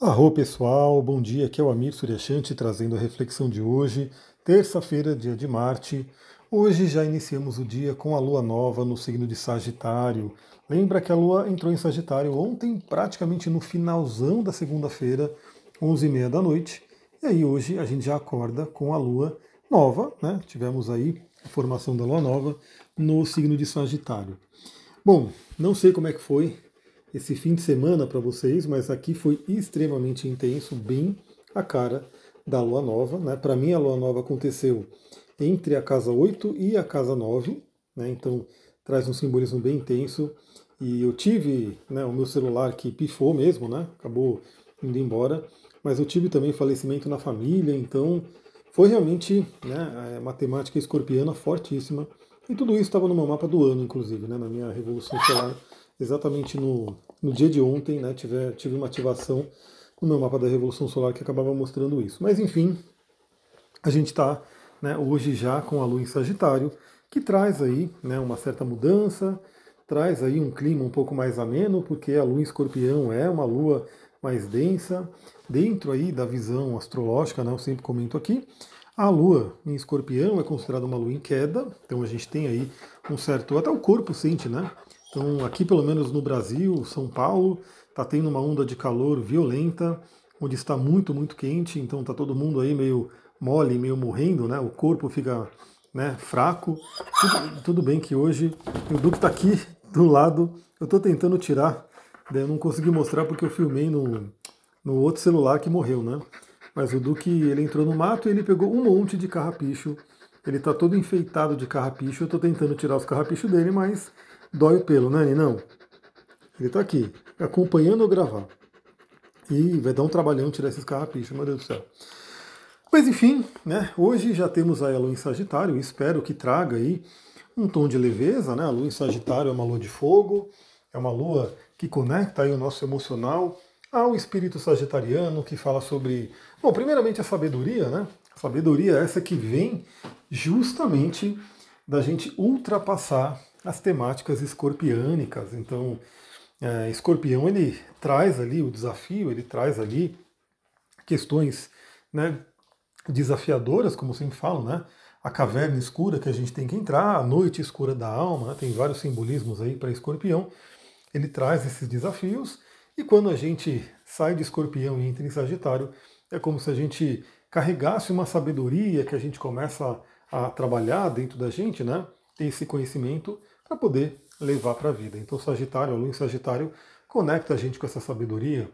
Arro pessoal, bom dia, aqui é o Amir Suryashanti trazendo a reflexão de hoje, terça-feira, dia de Marte. Hoje já iniciamos o dia com a lua nova no signo de Sagitário. Lembra que a lua entrou em Sagitário ontem, praticamente no finalzão da segunda-feira, 11h30 da noite. E aí hoje a gente já acorda com a lua nova, né? Tivemos aí a formação da lua nova no signo de Sagitário. Bom, não sei como é que foi esse fim de semana para vocês, mas aqui foi extremamente intenso, bem a cara da lua nova. Né? Para mim, a lua nova aconteceu entre a casa 8 e a casa 9, né? então traz um simbolismo bem intenso. E eu tive né, o meu celular que pifou mesmo, né? acabou indo embora, mas eu tive também falecimento na família, então foi realmente né, uma temática escorpiana fortíssima. E tudo isso estava no meu mapa do ano, inclusive, né, na minha revolução solar exatamente no, no dia de ontem, né, tive, tive uma ativação no meu mapa da Revolução Solar que acabava mostrando isso. Mas enfim, a gente está né, hoje já com a Lua em Sagitário, que traz aí né, uma certa mudança, traz aí um clima um pouco mais ameno, porque a Lua em Escorpião é uma Lua mais densa, dentro aí da visão astrológica, né, eu sempre comento aqui, a Lua em Escorpião é considerada uma Lua em queda, então a gente tem aí um certo, até o corpo sente, né, então, aqui pelo menos no Brasil, São Paulo, está tendo uma onda de calor violenta, onde está muito, muito quente, então está todo mundo aí meio mole, meio morrendo, né? O corpo fica né, fraco. Tudo, tudo bem que hoje o Duque está aqui do lado, eu estou tentando tirar, né, eu não consegui mostrar porque eu filmei no, no outro celular que morreu, né? Mas o Duque, ele entrou no mato e ele pegou um monte de carrapicho, ele está todo enfeitado de carrapicho, eu estou tentando tirar os carrapichos dele, mas dói o pelo, né, Não. Ele está aqui, acompanhando eu gravar. E vai dar um trabalhão tirar esses carrapichos, meu Deus do céu. Mas enfim, né, hoje já temos a lua em Sagitário, espero que traga aí um tom de leveza, né? A lua em Sagitário é uma lua de fogo, é uma lua que conecta aí o nosso emocional ao espírito sagitariano, que fala sobre, bom, primeiramente a sabedoria, né? A sabedoria é essa que vem justamente da gente ultrapassar as temáticas escorpiânicas. Então, é, escorpião ele traz ali o desafio, ele traz ali questões né, desafiadoras, como sempre falo, né? A caverna escura que a gente tem que entrar, a noite escura da alma, né, tem vários simbolismos aí para escorpião. Ele traz esses desafios, e quando a gente sai de escorpião e entra em Sagitário, é como se a gente carregasse uma sabedoria que a gente começa a, a trabalhar dentro da gente, né? Esse conhecimento para poder levar para a vida. Então, Sagitário, a Lua em Sagitário conecta a gente com essa sabedoria.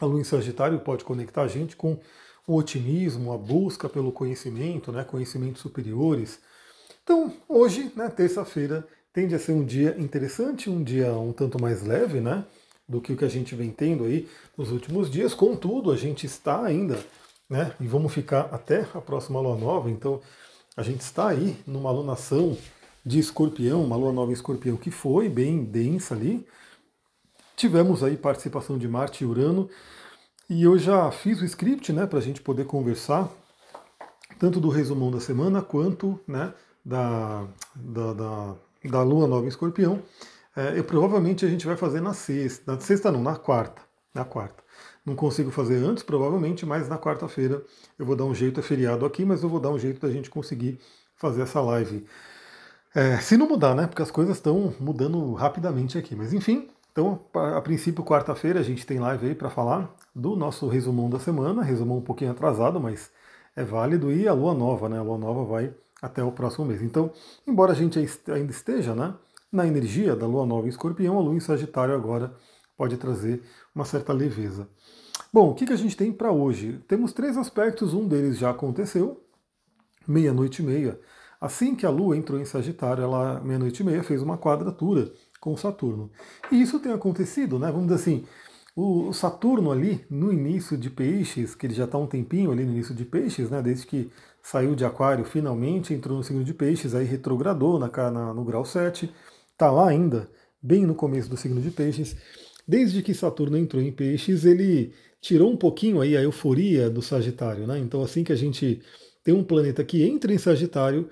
A Lua em Sagitário pode conectar a gente com o otimismo, a busca pelo conhecimento, né, conhecimentos superiores. Então, hoje, né, terça-feira, tende a ser um dia interessante, um dia um tanto mais leve, né, do que o que a gente vem tendo aí nos últimos dias. Contudo, a gente está ainda, né, e vamos ficar até a próxima lua nova, então a gente está aí numa alunação de escorpião, uma lua nova em escorpião que foi bem densa ali. Tivemos aí participação de Marte e Urano. E eu já fiz o script né, para a gente poder conversar, tanto do resumão da semana quanto né, da, da, da, da lua nova em escorpião. É, eu, provavelmente a gente vai fazer na sexta. Na sexta não, na quarta. Na quarta. Não consigo fazer antes, provavelmente, mas na quarta-feira eu vou dar um jeito, é feriado aqui, mas eu vou dar um jeito da gente conseguir fazer essa live. É, se não mudar, né? Porque as coisas estão mudando rapidamente aqui. Mas enfim, então, a princípio, quarta-feira, a gente tem live aí para falar do nosso resumão da semana. Resumão um pouquinho atrasado, mas é válido. E a lua nova, né? A lua nova vai até o próximo mês. Então, embora a gente ainda esteja né, na energia da lua nova em escorpião, a lua em Sagitário agora pode trazer uma certa leveza. Bom, o que, que a gente tem para hoje? Temos três aspectos, um deles já aconteceu, meia-noite e meia Assim que a Lua entrou em Sagitário, ela, meia-noite e meia, fez uma quadratura com Saturno. E isso tem acontecido, né? Vamos dizer assim, o Saturno ali, no início de Peixes, que ele já está um tempinho ali no início de Peixes, né? Desde que saiu de Aquário, finalmente entrou no signo de Peixes, aí retrogradou na, na, no grau 7, está lá ainda, bem no começo do signo de Peixes. Desde que Saturno entrou em Peixes, ele tirou um pouquinho aí a euforia do Sagitário, né? Então assim que a gente tem um planeta que entra em Sagitário,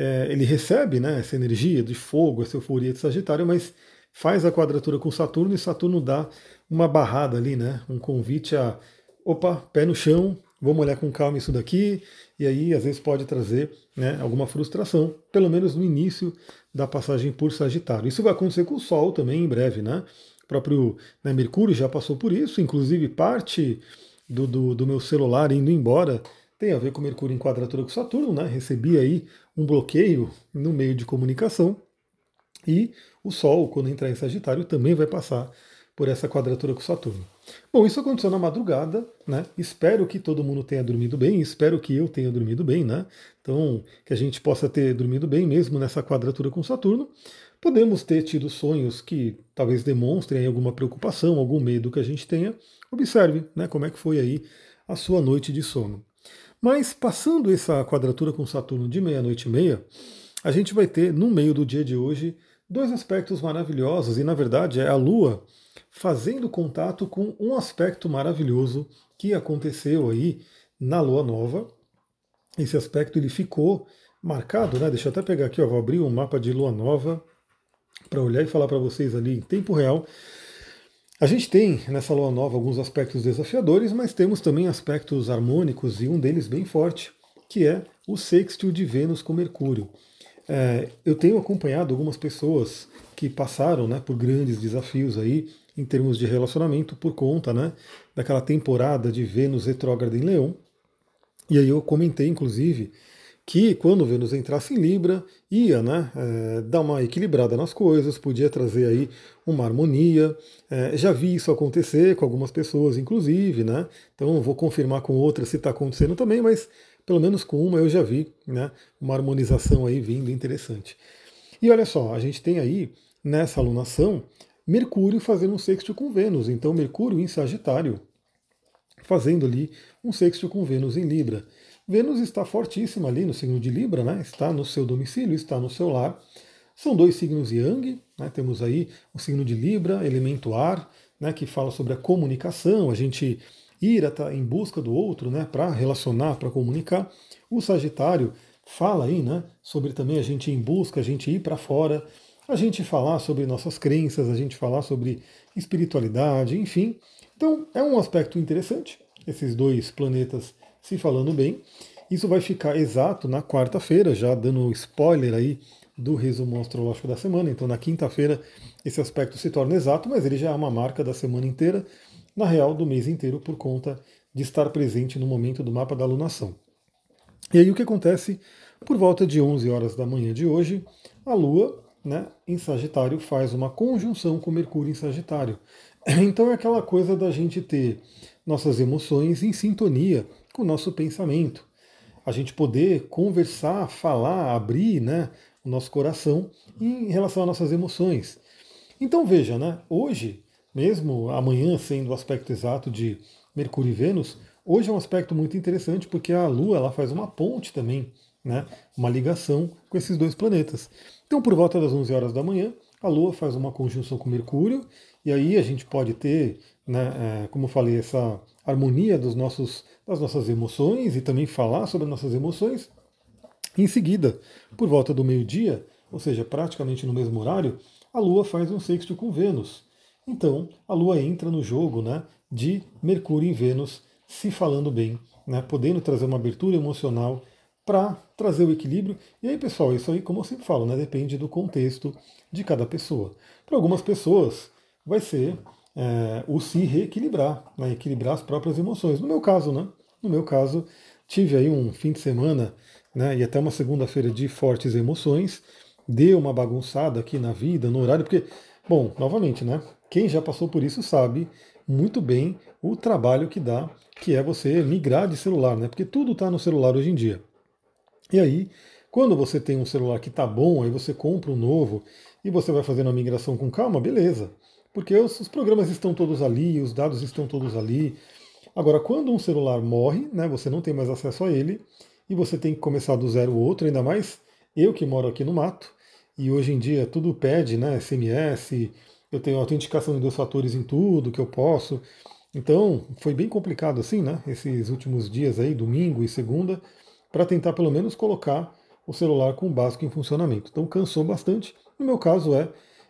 é, ele recebe né, essa energia de fogo, essa euforia de Sagitário, mas faz a quadratura com Saturno e Saturno dá uma barrada ali, né? Um convite a, opa, pé no chão, vamos olhar com calma isso daqui, e aí às vezes pode trazer né, alguma frustração, pelo menos no início da passagem por Sagitário. Isso vai acontecer com o Sol também em breve, né? O próprio né, Mercúrio já passou por isso, inclusive parte do, do, do, meu celular indo embora tem a ver com Mercúrio em quadratura com Saturno, né? Recebi aí um bloqueio no meio de comunicação. E o Sol, quando entrar em Sagitário, também vai passar por essa quadratura com Saturno. Bom, isso aconteceu na madrugada, né? Espero que todo mundo tenha dormido bem, espero que eu tenha dormido bem, né? Então, que a gente possa ter dormido bem mesmo nessa quadratura com Saturno. Podemos ter tido sonhos que talvez demonstrem alguma preocupação, algum medo que a gente tenha. Observe, né, como é que foi aí a sua noite de sono. Mas passando essa quadratura com Saturno de meia-noite e meia, a gente vai ter no meio do dia de hoje dois aspectos maravilhosos e na verdade é a Lua fazendo contato com um aspecto maravilhoso que aconteceu aí na Lua Nova. Esse aspecto ele ficou marcado, né? Deixa eu até pegar aqui, ó, vou abrir um mapa de Lua Nova para olhar e falar para vocês ali em tempo real. A gente tem nessa lua nova alguns aspectos desafiadores, mas temos também aspectos harmônicos e um deles bem forte, que é o sextil de Vênus com Mercúrio. É, eu tenho acompanhado algumas pessoas que passaram né, por grandes desafios aí em termos de relacionamento por conta né, daquela temporada de Vênus retrógrada em Leão. E aí eu comentei, inclusive, que quando Vênus entrasse em Libra, ia né, é, dar uma equilibrada nas coisas, podia trazer aí uma harmonia. É, já vi isso acontecer com algumas pessoas, inclusive, né? Então vou confirmar com outras se está acontecendo também, mas pelo menos com uma eu já vi né, uma harmonização aí vindo interessante. E olha só, a gente tem aí nessa alunação Mercúrio fazendo um sexto com Vênus. Então, Mercúrio em Sagitário, fazendo ali um sexto com Vênus em Libra. Vênus está fortíssima ali no signo de Libra, né? está no seu domicílio, está no seu lar. São dois signos Yang, né? temos aí o signo de Libra, elemento ar, né? que fala sobre a comunicação, a gente ir em busca do outro né? para relacionar, para comunicar. O Sagitário fala aí né? sobre também a gente ir em busca, a gente ir para fora a gente falar sobre nossas crenças, a gente falar sobre espiritualidade, enfim. Então é um aspecto interessante, esses dois planetas se falando bem. Isso vai ficar exato na quarta-feira, já dando spoiler aí do resumo astrológico da semana. Então na quinta-feira esse aspecto se torna exato, mas ele já é uma marca da semana inteira, na real do mês inteiro, por conta de estar presente no momento do mapa da alunação. E aí o que acontece? Por volta de 11 horas da manhã de hoje, a Lua né, em Sagitário faz uma conjunção com Mercúrio em Sagitário. Então é aquela coisa da gente ter nossas emoções em sintonia o nosso pensamento. A gente poder conversar, falar, abrir né, o nosso coração em relação às nossas emoções. Então veja, né, hoje, mesmo amanhã sendo o aspecto exato de Mercúrio e Vênus, hoje é um aspecto muito interessante porque a Lua ela faz uma ponte também, né, uma ligação com esses dois planetas. Então, por volta das 11 horas da manhã, a Lua faz uma conjunção com Mercúrio, e aí a gente pode ter, né, é, como eu falei, essa harmonia dos nossos, das nossas emoções e também falar sobre nossas emoções. Em seguida, por volta do meio-dia, ou seja, praticamente no mesmo horário, a Lua faz um sexto com Vênus. Então, a Lua entra no jogo né, de Mercúrio em Vênus, se falando bem, né, podendo trazer uma abertura emocional para trazer o equilíbrio. E aí, pessoal, isso aí, como eu sempre falo, né, depende do contexto de cada pessoa. Para algumas pessoas, vai ser é, o se reequilibrar, né, equilibrar as próprias emoções. No meu caso, né? No meu caso, tive aí um fim de semana né, e até uma segunda-feira de fortes emoções. Deu uma bagunçada aqui na vida, no horário, porque, bom, novamente, né? Quem já passou por isso sabe muito bem o trabalho que dá, que é você migrar de celular, né? Porque tudo está no celular hoje em dia. E aí, quando você tem um celular que está bom, aí você compra um novo e você vai fazendo a migração com calma, beleza. Porque os, os, programas estão todos ali, os dados estão todos ali. Agora, quando um celular morre, né, você não tem mais acesso a ele e você tem que começar do zero outro, ainda mais eu que moro aqui no mato, e hoje em dia tudo pede, né, SMS, eu tenho autenticação de dois fatores em tudo que eu posso. Então, foi bem complicado assim, né, esses últimos dias aí, domingo e segunda, para tentar pelo menos colocar o celular com o básico em funcionamento. Então cansou bastante. No meu caso é,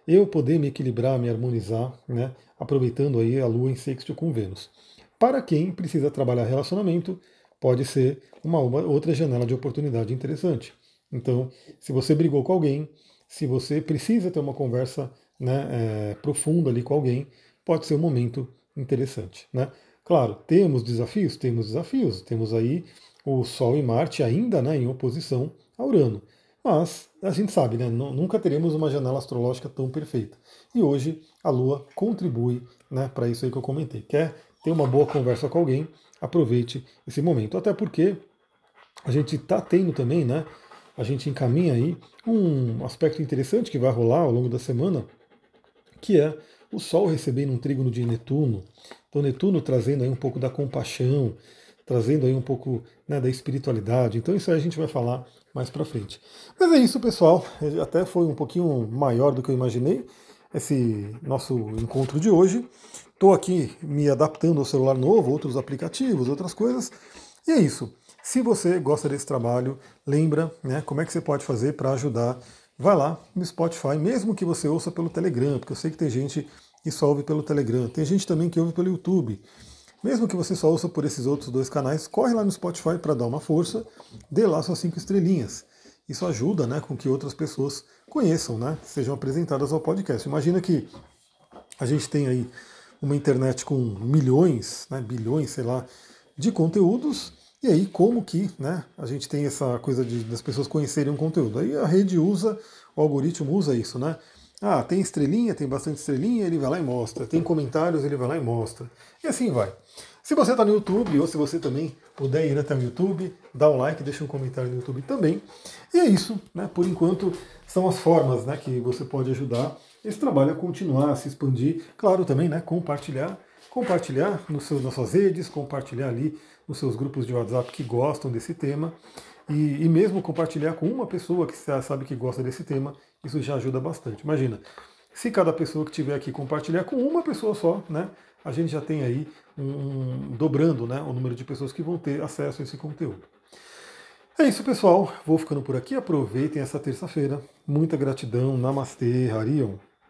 eu poder me equilibrar, me harmonizar, né? aproveitando aí a Lua em sexto com Vênus. Para quem precisa trabalhar relacionamento, pode ser uma, outra janela de oportunidade interessante. Então, se você brigou com alguém, se você precisa ter uma conversa né, é, profunda ali com alguém, pode ser um momento interessante. Né? Claro, temos desafios? Temos desafios. Temos aí o Sol e Marte ainda né, em oposição a Urano. Mas a gente sabe, né, nunca teremos uma janela astrológica tão perfeita. E hoje a Lua contribui né, para isso aí que eu comentei. Quer ter uma boa conversa com alguém? Aproveite esse momento. Até porque a gente está tendo também, né? A gente encaminha aí um aspecto interessante que vai rolar ao longo da semana, que é o Sol recebendo um trígono de Netuno. Então Netuno trazendo aí um pouco da compaixão, trazendo aí um pouco né, da espiritualidade. Então isso aí a gente vai falar mais para frente. Mas é isso, pessoal. Até foi um pouquinho maior do que eu imaginei esse nosso encontro de hoje. Estou aqui me adaptando ao celular novo, outros aplicativos, outras coisas. E é isso. Se você gosta desse trabalho, lembra né, como é que você pode fazer para ajudar. Vai lá no Spotify, mesmo que você ouça pelo Telegram, porque eu sei que tem gente que só ouve pelo Telegram, tem gente também que ouve pelo YouTube. Mesmo que você só ouça por esses outros dois canais, corre lá no Spotify para dar uma força, dê lá suas cinco estrelinhas. Isso ajuda né, com que outras pessoas conheçam, né, sejam apresentadas ao podcast. Imagina que a gente tem aí uma internet com milhões, né, bilhões, sei lá, de conteúdos, e aí como que né, a gente tem essa coisa de, das pessoas conhecerem um conteúdo? Aí a rede usa, o algoritmo usa isso, né? Ah, tem estrelinha, tem bastante estrelinha, ele vai lá e mostra. Tem comentários, ele vai lá e mostra. E assim vai. Se você está no YouTube, ou se você também puder ir até o YouTube, dá um like, deixa um comentário no YouTube também. E é isso, né? Por enquanto, são as formas né, que você pode ajudar esse trabalho a continuar, a se expandir. Claro, também, né? Compartilhar. Compartilhar nos seus, nas suas redes, compartilhar ali nos seus grupos de WhatsApp que gostam desse tema. E, e mesmo compartilhar com uma pessoa que sabe que gosta desse tema, isso já ajuda bastante. Imagina, se cada pessoa que tiver aqui compartilhar com uma pessoa só, né, a gente já tem aí um, um, dobrando né, o número de pessoas que vão ter acesso a esse conteúdo. É isso, pessoal. Vou ficando por aqui. Aproveitem essa terça-feira. Muita gratidão. Namastê, Harion.